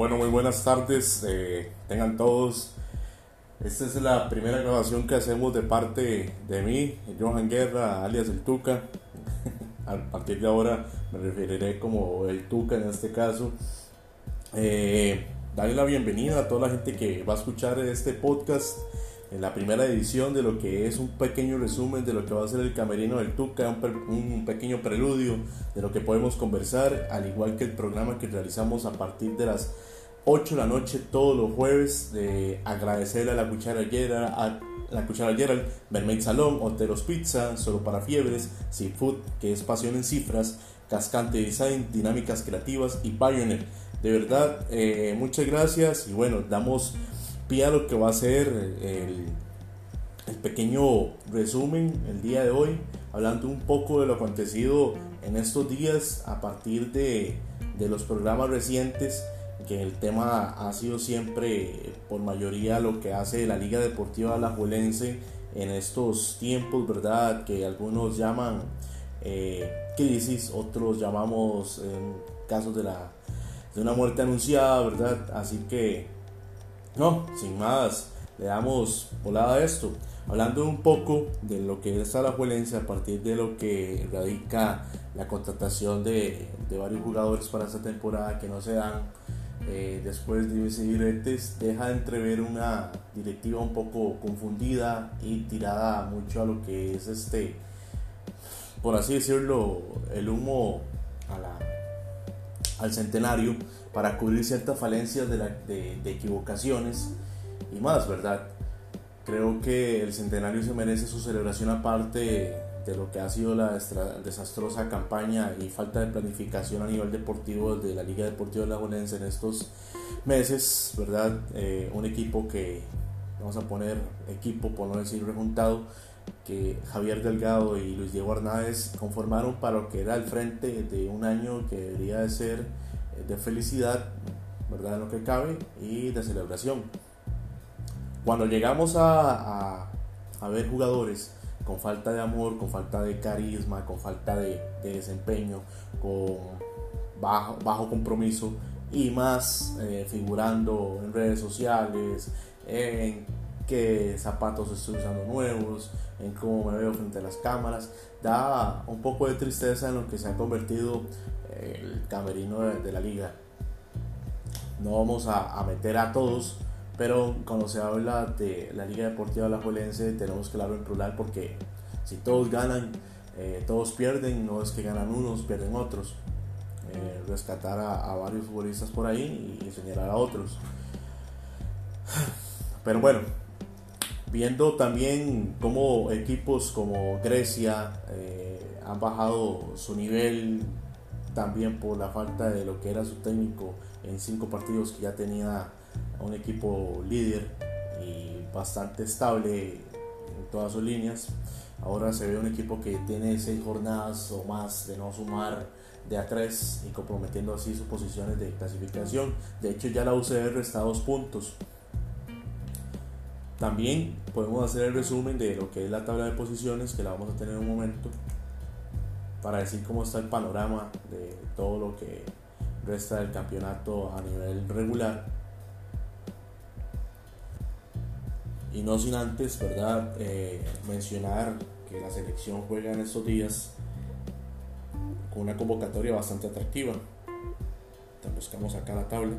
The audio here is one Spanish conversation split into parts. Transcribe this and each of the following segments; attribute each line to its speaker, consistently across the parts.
Speaker 1: Bueno, muy buenas tardes, eh, tengan todos. Esta es la primera grabación que hacemos de parte de mí, Johan Guerra, alias el Tuca. A partir de ahora me referiré como el Tuca en este caso. Eh, darle la bienvenida a toda la gente que va a escuchar este podcast en la primera edición de lo que es un pequeño resumen de lo que va a ser el camerino del Tuca, un, pequeño preludio de lo que podemos conversar, al igual que el programa que realizamos a partir de las 8 de la noche todos los jueves, de agradecerle a la cucharallera, a la cucharallera, Mermaid Salón, Oteros Pizza, Solo para Fiebres, Seafood, que es Pasión en Cifras, Cascante Design, Dinámicas Creativas y Pioneer. De verdad, eh, muchas gracias y bueno, damos pie a lo que va a ser el, el pequeño resumen el día de hoy, hablando un poco de lo acontecido en estos días a partir de, de los programas recientes que el tema ha sido siempre por mayoría lo que hace la Liga Deportiva Alajuelense en estos tiempos, ¿verdad? Que algunos llaman eh, crisis, otros llamamos en casos de, la, de una muerte anunciada, ¿verdad? Así que, no, sin más, le damos volada a esto. Hablando un poco de lo que es Alajuelense a partir de lo que radica la contratación de, de varios jugadores para esta temporada que no se dan eh, después de ese deja de entrever una directiva un poco confundida y tirada mucho a lo que es este por así decirlo el humo al centenario para cubrir ciertas falencias de, de equivocaciones y más verdad creo que el centenario se merece su celebración aparte de lo que ha sido la desastrosa campaña y falta de planificación a nivel deportivo de la Liga Deportiva de la en estos meses, ¿verdad? Eh, un equipo que, vamos a poner equipo por no decir rejuntado, que Javier Delgado y Luis Diego Hernández conformaron para lo que era el frente de un año que debería de ser de felicidad, ¿verdad? En lo que cabe y de celebración. Cuando llegamos a, a, a ver jugadores con falta de amor, con falta de carisma, con falta de, desempeño, con bajo, bajo compromiso y más eh, figurando en redes sociales, en qué zapatos estoy usando nuevos, en cómo me veo frente a las cámaras, da un poco de tristeza en lo que se ha convertido el camerino de, la liga. No vamos a, meter a todos pero cuando se habla de la Liga Deportiva La Alajuelense tenemos que hablarlo en plural porque si todos ganan, eh, todos pierden, no es que ganan unos, pierden otros. Eh, rescatar a, varios futbolistas por ahí y, señalar a otros. Pero bueno, viendo también cómo equipos como Grecia eh, han bajado su nivel también por la falta de lo que era su técnico en cinco partidos que ya tenía un equipo líder y bastante estable en todas sus líneas. Ahora se ve un equipo que tiene seis jornadas o más de no sumar de a tres y comprometiendo así sus posiciones de clasificación. De hecho ya la UCR está a dos puntos. También podemos hacer el resumen de lo que es la tabla de posiciones, que la vamos a tener en un momento, para decir cómo está el panorama de todo lo que resta del campeonato a nivel regular Y no sin antes, ¿verdad? Eh, mencionar que la selección juega en estos días con una convocatoria bastante atractiva. Buscamos acá la tabla.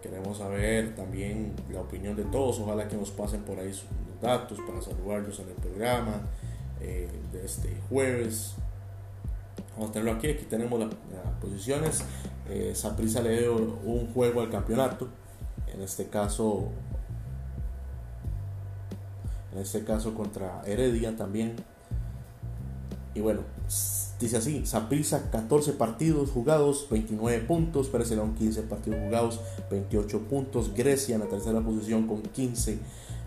Speaker 1: Queremos saber también la opinión de todos. Ojalá que nos pasen por ahí datos para saludarlos en el programa eh, de este jueves. Vamos a tenerlo aquí. Aquí tenemos las posiciones. Eh, Saprisa le dio un juego al campeonato en este caso en este caso contra Heredia también y bueno dice así Saprissa 14 partidos jugados 29 puntos Pérez 15 partidos jugados 28 puntos Grecia en la tercera posición con 15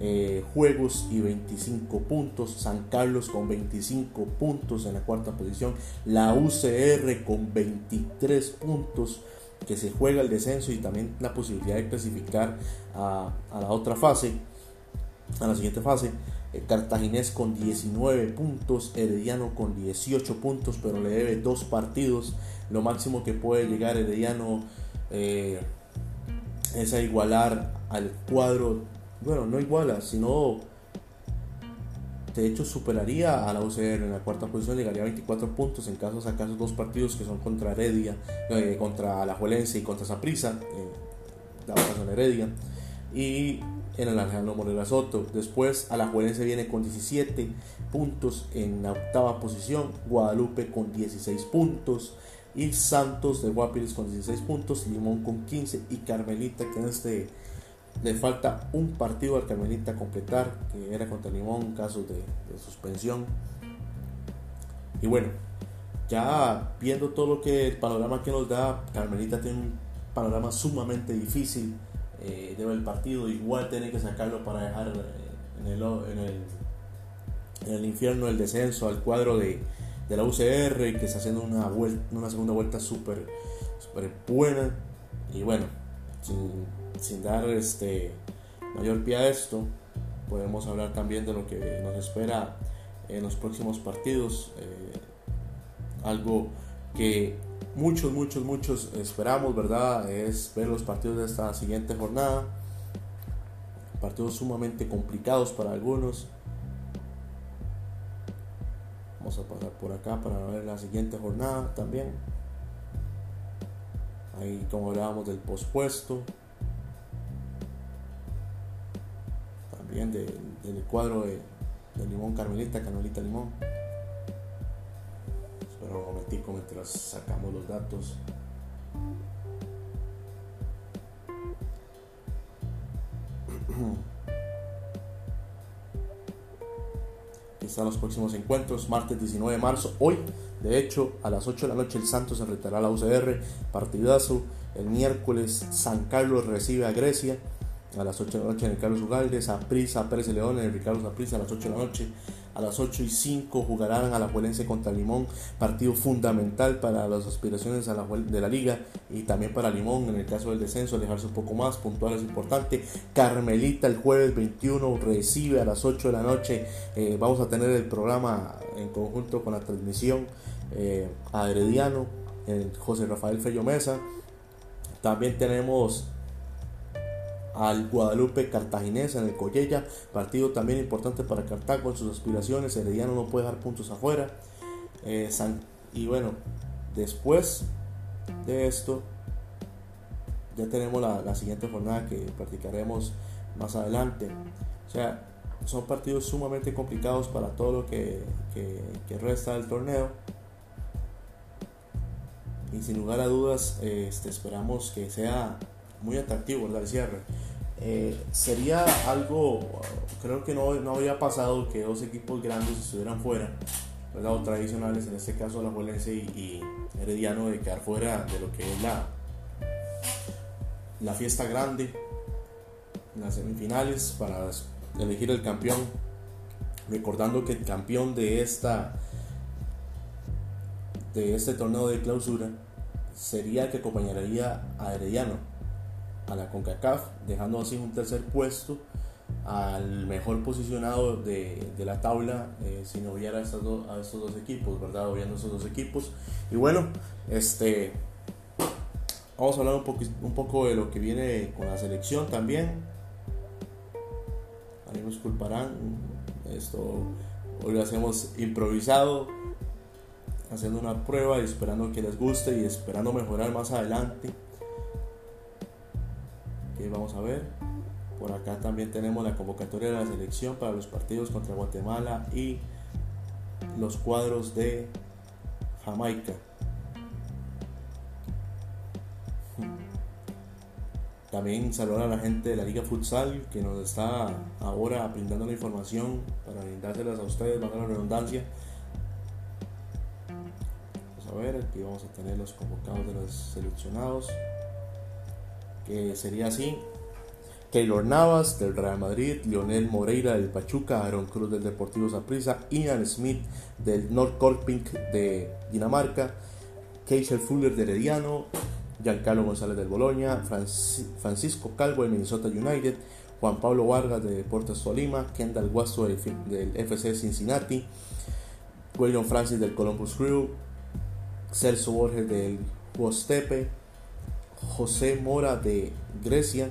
Speaker 1: eh, juegos y 25 puntos San Carlos con 25 puntos en la cuarta posición la UCR con 23 puntos que se juega el descenso y también la posibilidad de clasificar a, la otra fase, a la siguiente fase. Cartaginés con 19 puntos, Herediano con 18 puntos, pero le debe dos partidos. Lo máximo que puede llegar Herediano es a igualar al cuadro, bueno, no iguala, sino de hecho superaría a la UCR en la cuarta posición, llegaría a 24 puntos en caso de dos partidos que son contra Heredia, eh, contra la Juelense y contra Saprissa, eh, la ocasión Heredia, y en el Alejandro Morera Soto. Después a la Juelense viene con 17 puntos en la octava posición, Guadalupe con 16 puntos, y Santos de Guapiles con 16 puntos, Limón con 15 y Carmelita que en este le falta un partido al Carmelita completar, que era contra Limón, caso de, suspensión. Y bueno, ya viendo todo lo que el panorama que nos da, Carmelita tiene un panorama sumamente difícil eh, el partido, igual tiene que sacarlo para dejar eh, en, el, en, el, en el infierno el descenso al cuadro de, de la UCR que está haciendo una, vuelta, una segunda vuelta súper super buena y bueno sin, sin, dar este mayor pie a esto podemos hablar también de lo que nos espera en los próximos partidos eh, algo que muchos muchos muchos esperamos verdad es ver los partidos de esta siguiente jornada partidos sumamente complicados para algunos Vamos a pasar por acá para ver la siguiente jornada también. Ahí como hablábamos del pospuesto. También del cuadro de, Limón Carmelita, Carmelita Limón. Espero un momentico mientras sacamos los datos. Están los próximos encuentros. Martes 19 de marzo, hoy, de hecho, a las 8 de la noche el Santos se retará a la UCR, partidazo. El miércoles San Carlos recibe a Grecia a las 8 de la noche en el Carlos Ugalde, Prisa Pérez León en el Ricardo Saprissa a las 8 de la noche. A las 8 y 5 jugarán a la Juelense contra Limón, partido fundamental para las aspiraciones a la, de la liga y también para Limón en el caso del descenso, alejarse un poco más, puntual es importante. Carmelita el jueves 21 recibe a las 8 de la noche, eh, vamos a tener el programa en conjunto con la transmisión eh, Herediano, José Rafael Fello Mesa. También tenemos al Guadalupe Cartaginés en el Collella, partido también importante para Cartago en sus aspiraciones, Herediano no puede dar puntos afuera. Eh, y bueno, después de esto, ya tenemos la, siguiente jornada que practicaremos más adelante. O sea, son partidos sumamente complicados para todo lo que, resta del torneo. Y sin lugar a dudas, este, esperamos que sea muy atractivo el cierre. Eh, sería algo, creo que no, no había pasado que dos equipos grandes estuvieran fuera, ¿verdad? o tradicionales, en este caso la Juelense y, Herediano, de quedar fuera de lo que es la, la fiesta grande, las semifinales, para elegir el campeón. Recordando que el campeón de esta de este torneo de clausura sería el que acompañaría a Herediano a la CONCACAF, dejando así un tercer puesto al mejor posicionado de, la tabla eh, si no hubiera a, estos dos equipos, ¿verdad? Obviando estos dos equipos. Y bueno, este vamos a hablar un, poco, un poco de lo que viene con la selección también. Ahí me disculparán, esto hoy lo hacemos improvisado, haciendo una prueba y esperando que les guste y esperando mejorar más adelante vamos a ver. Por acá también tenemos la convocatoria de la selección para los partidos contra Guatemala y los cuadros de Jamaica. También saludar a la gente de la Liga Futsal que nos está ahora brindando la información para brindárselas a ustedes, bajo la redundancia. Vamos a ver, aquí vamos a tener los convocados de los seleccionados que sería así. Keylor Navas del Real Madrid, Lionel Moreira del Pachuca, Aaron Cruz del Deportivo Saprissa, Ian Smith del Norrköping de Dinamarca, Keisel Fuller del Herediano, Giancarlo González del Boloña, Francisco Calvo del Minnesota United, Juan Pablo Vargas de Deportes Tolima, Kendall Guasto del, del FC Cincinnati, William Francis del Columbus Crew, Celso Borges del Huostepe, José Mora de Grecia,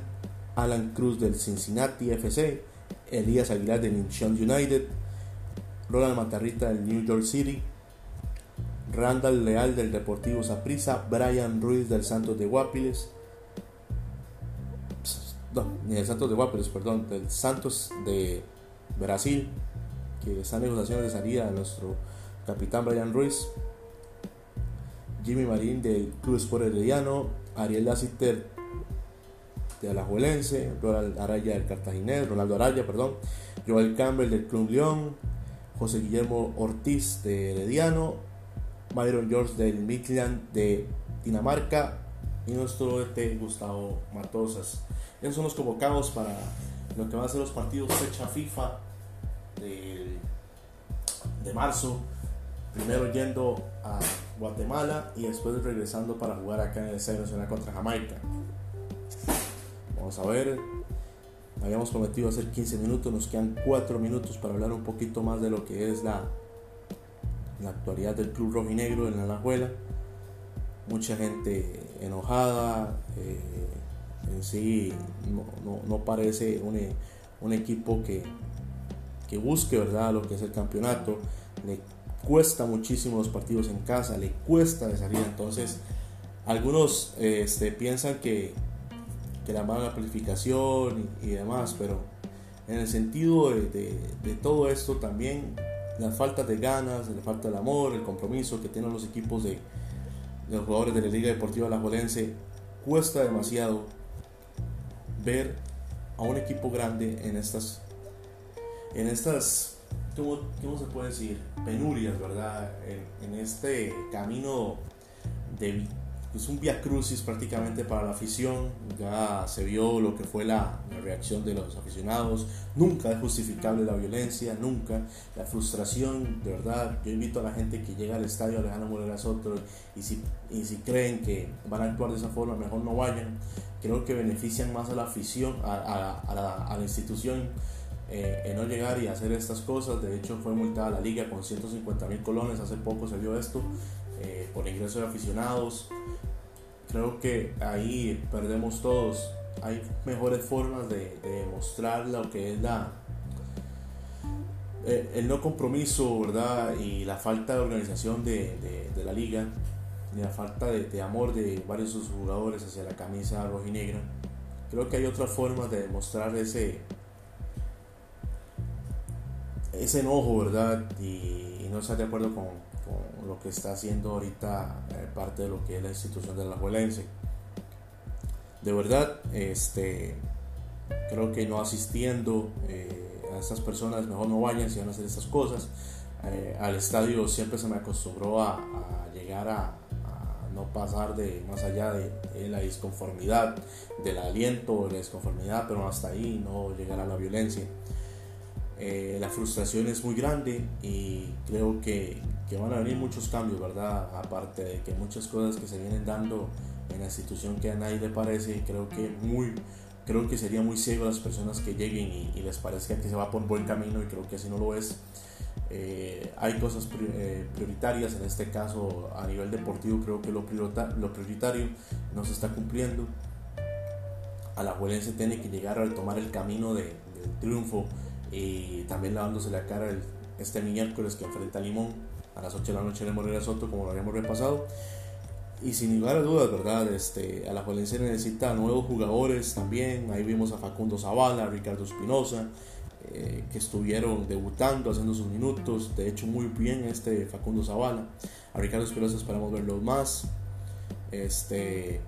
Speaker 1: Alan Cruz del Cincinnati FC, Elías Aguilar del Incheon United, Ronald Matarrita del New York City, Randall Leal del Deportivo Saprissa, Brian Ruiz del Santos de Guapiles, no, ni del Santos de Guapiles, perdón, del Santos de Brasil, que está en negociaciones de salida de nuestro capitán Brian Ruiz, Jimmy Marín del Club Sport Herediano, Ariel Lassiter de Alajuelense, Ronald Araya del Cartaginés, Ronaldo Araya, perdón, Joel Campbell del Club León, José Guillermo Ortiz de Herediano, Byron George del Midland de Dinamarca y nuestro ET Gustavo Matosas. Esos son los convocados para lo que van a ser los partidos fecha FIFA de, de marzo. Primero yendo a Guatemala y después regresando para jugar acá en el Estadio Nacional contra Jamaica. Vamos a ver. Habíamos prometido hacer 15 minutos, nos quedan 4 minutos para hablar un poquito más de lo que es la, la actualidad del Club Rojinegro en la Alajuela. Mucha gente enojada, eh, en sí no, parece un, un, equipo que, que busque ¿verdad? lo que es el campeonato. Le cuesta muchísimo los partidos en casa, le cuesta de salir. Entonces, algunos este, piensan que, que la mala planificación y, demás, pero en el sentido de, de, todo esto también la falta de ganas, la falta de amor, el compromiso que tienen los equipos de, los jugadores de la Liga Deportiva La Jolense, cuesta demasiado ver a un equipo grande en estas en estas ¿cómo, ¿cómo, se puede decir? Penurias, ¿verdad? En, en este camino de es un via crucis prácticamente para la afición. Ya se vio lo que fue la, la, reacción de los aficionados. Nunca es justificable la violencia, nunca. La frustración, de verdad. Yo invito a la gente que llega al estadio Alejandro Morera Soto y si, y si creen que van a actuar de esa forma, mejor no vayan. Creo que benefician más a la afición, a, a, a, la, a la institución eh, en no llegar y hacer estas cosas. De hecho, fue multada la liga con 150 mil colones. Hace poco se vio esto eh, por ingreso de aficionados. Creo que ahí perdemos todos. Hay mejores formas de, demostrar lo que es la, eh, el no compromiso, ¿verdad? Y la falta de organización de, de, la liga, y la falta de, amor de varios de sus jugadores hacia la camisa rojinegra. Creo que hay otras formas de demostrar ese, ese enojo, ¿verdad? Y, no estar de acuerdo con, lo que está haciendo ahorita eh, parte de lo que es la institución de la Juelense. De verdad, este, creo que no asistiendo eh, a estas personas, mejor no vayan si van a hacer estas cosas. Eh, al estadio siempre se me acostumbró a, llegar a, no pasar de más allá de, de, la disconformidad, del aliento, de la disconformidad, pero hasta ahí no llegar a la violencia. Eh, la frustración es muy grande y creo que, que, van a venir muchos cambios, ¿verdad? Aparte de que muchas cosas que se vienen dando en la institución que a nadie le parece, creo que muy creo que sería muy ciego a las personas que lleguen y, les parezca que se va por buen camino y creo que así no lo es. Eh, hay cosas eh, prioritarias, en este caso a nivel deportivo creo que lo, lo prioritario no se está cumpliendo. A la Juelense tiene que llegar a retomar el camino de, del triunfo y también lavándose la cara este miércoles que enfrenta a Limón a las 8 de la noche en el Morera Soto como lo habíamos repasado y sin lugar a dudas, ¿verdad? Este, a la Valencia necesita nuevos jugadores también. Ahí vimos a Facundo Zavala, a Ricardo Espinosa, eh, que estuvieron debutando, haciendo sus minutos. De hecho, muy bien este Facundo Zavala. A Ricardo Espinosa esperamos verlo más. Este,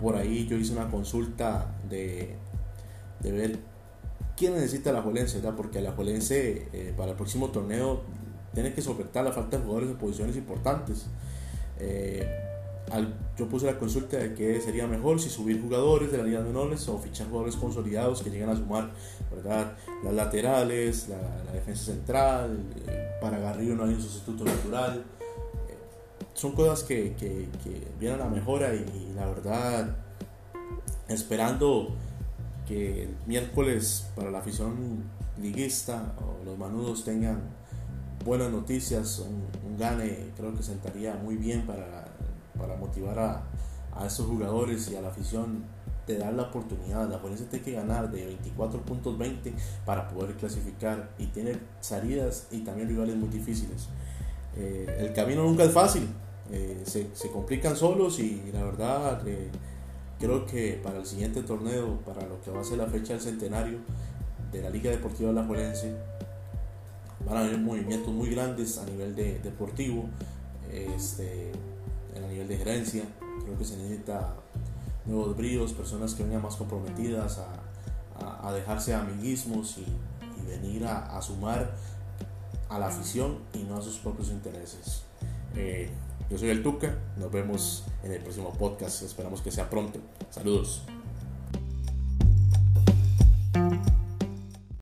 Speaker 1: por ahí yo hice una consulta de, de ver quién necesita la Jolense, ¿verdad? Porque la Jolense eh, para el próximo torneo tiene que soportar la falta de jugadores en posiciones importantes. Eh, yo puse la consulta de que sería mejor si subir jugadores de la Liga Menores o fichar jugadores consolidados que lleguen a sumar, ¿verdad? Las laterales, la, defensa central, eh, para Garrido no hay un sustituto natural. son cosas que, vienen a mejora y la verdad, esperando que el miércoles para la afición liguista o los manudos tengan buenas noticias, un, gane creo que sentaría muy bien para, para motivar a, a estos jugadores y a la afición de dar la oportunidad. La Juelense tiene que ganar de 24 puntos 20 para poder clasificar y tiene salidas y también rivales muy difíciles. Eh, el camino nunca es fácil, eh, se, se, complican solos y la verdad eh, creo que para el siguiente torneo, para lo que va a ser la fecha del centenario de la Liga Deportiva La Juelense, van a haber movimientos muy grandes a nivel de, deportivo, este, a nivel de gerencia. Creo que se necesita nuevos bríos, personas que vengan más comprometidas a, a, dejarse amiguismos y, venir a, a, sumar a la afición y no a sus propios intereses. Eh, yo soy el Tuca, nos vemos en el próximo podcast, esperamos que sea pronto. Saludos.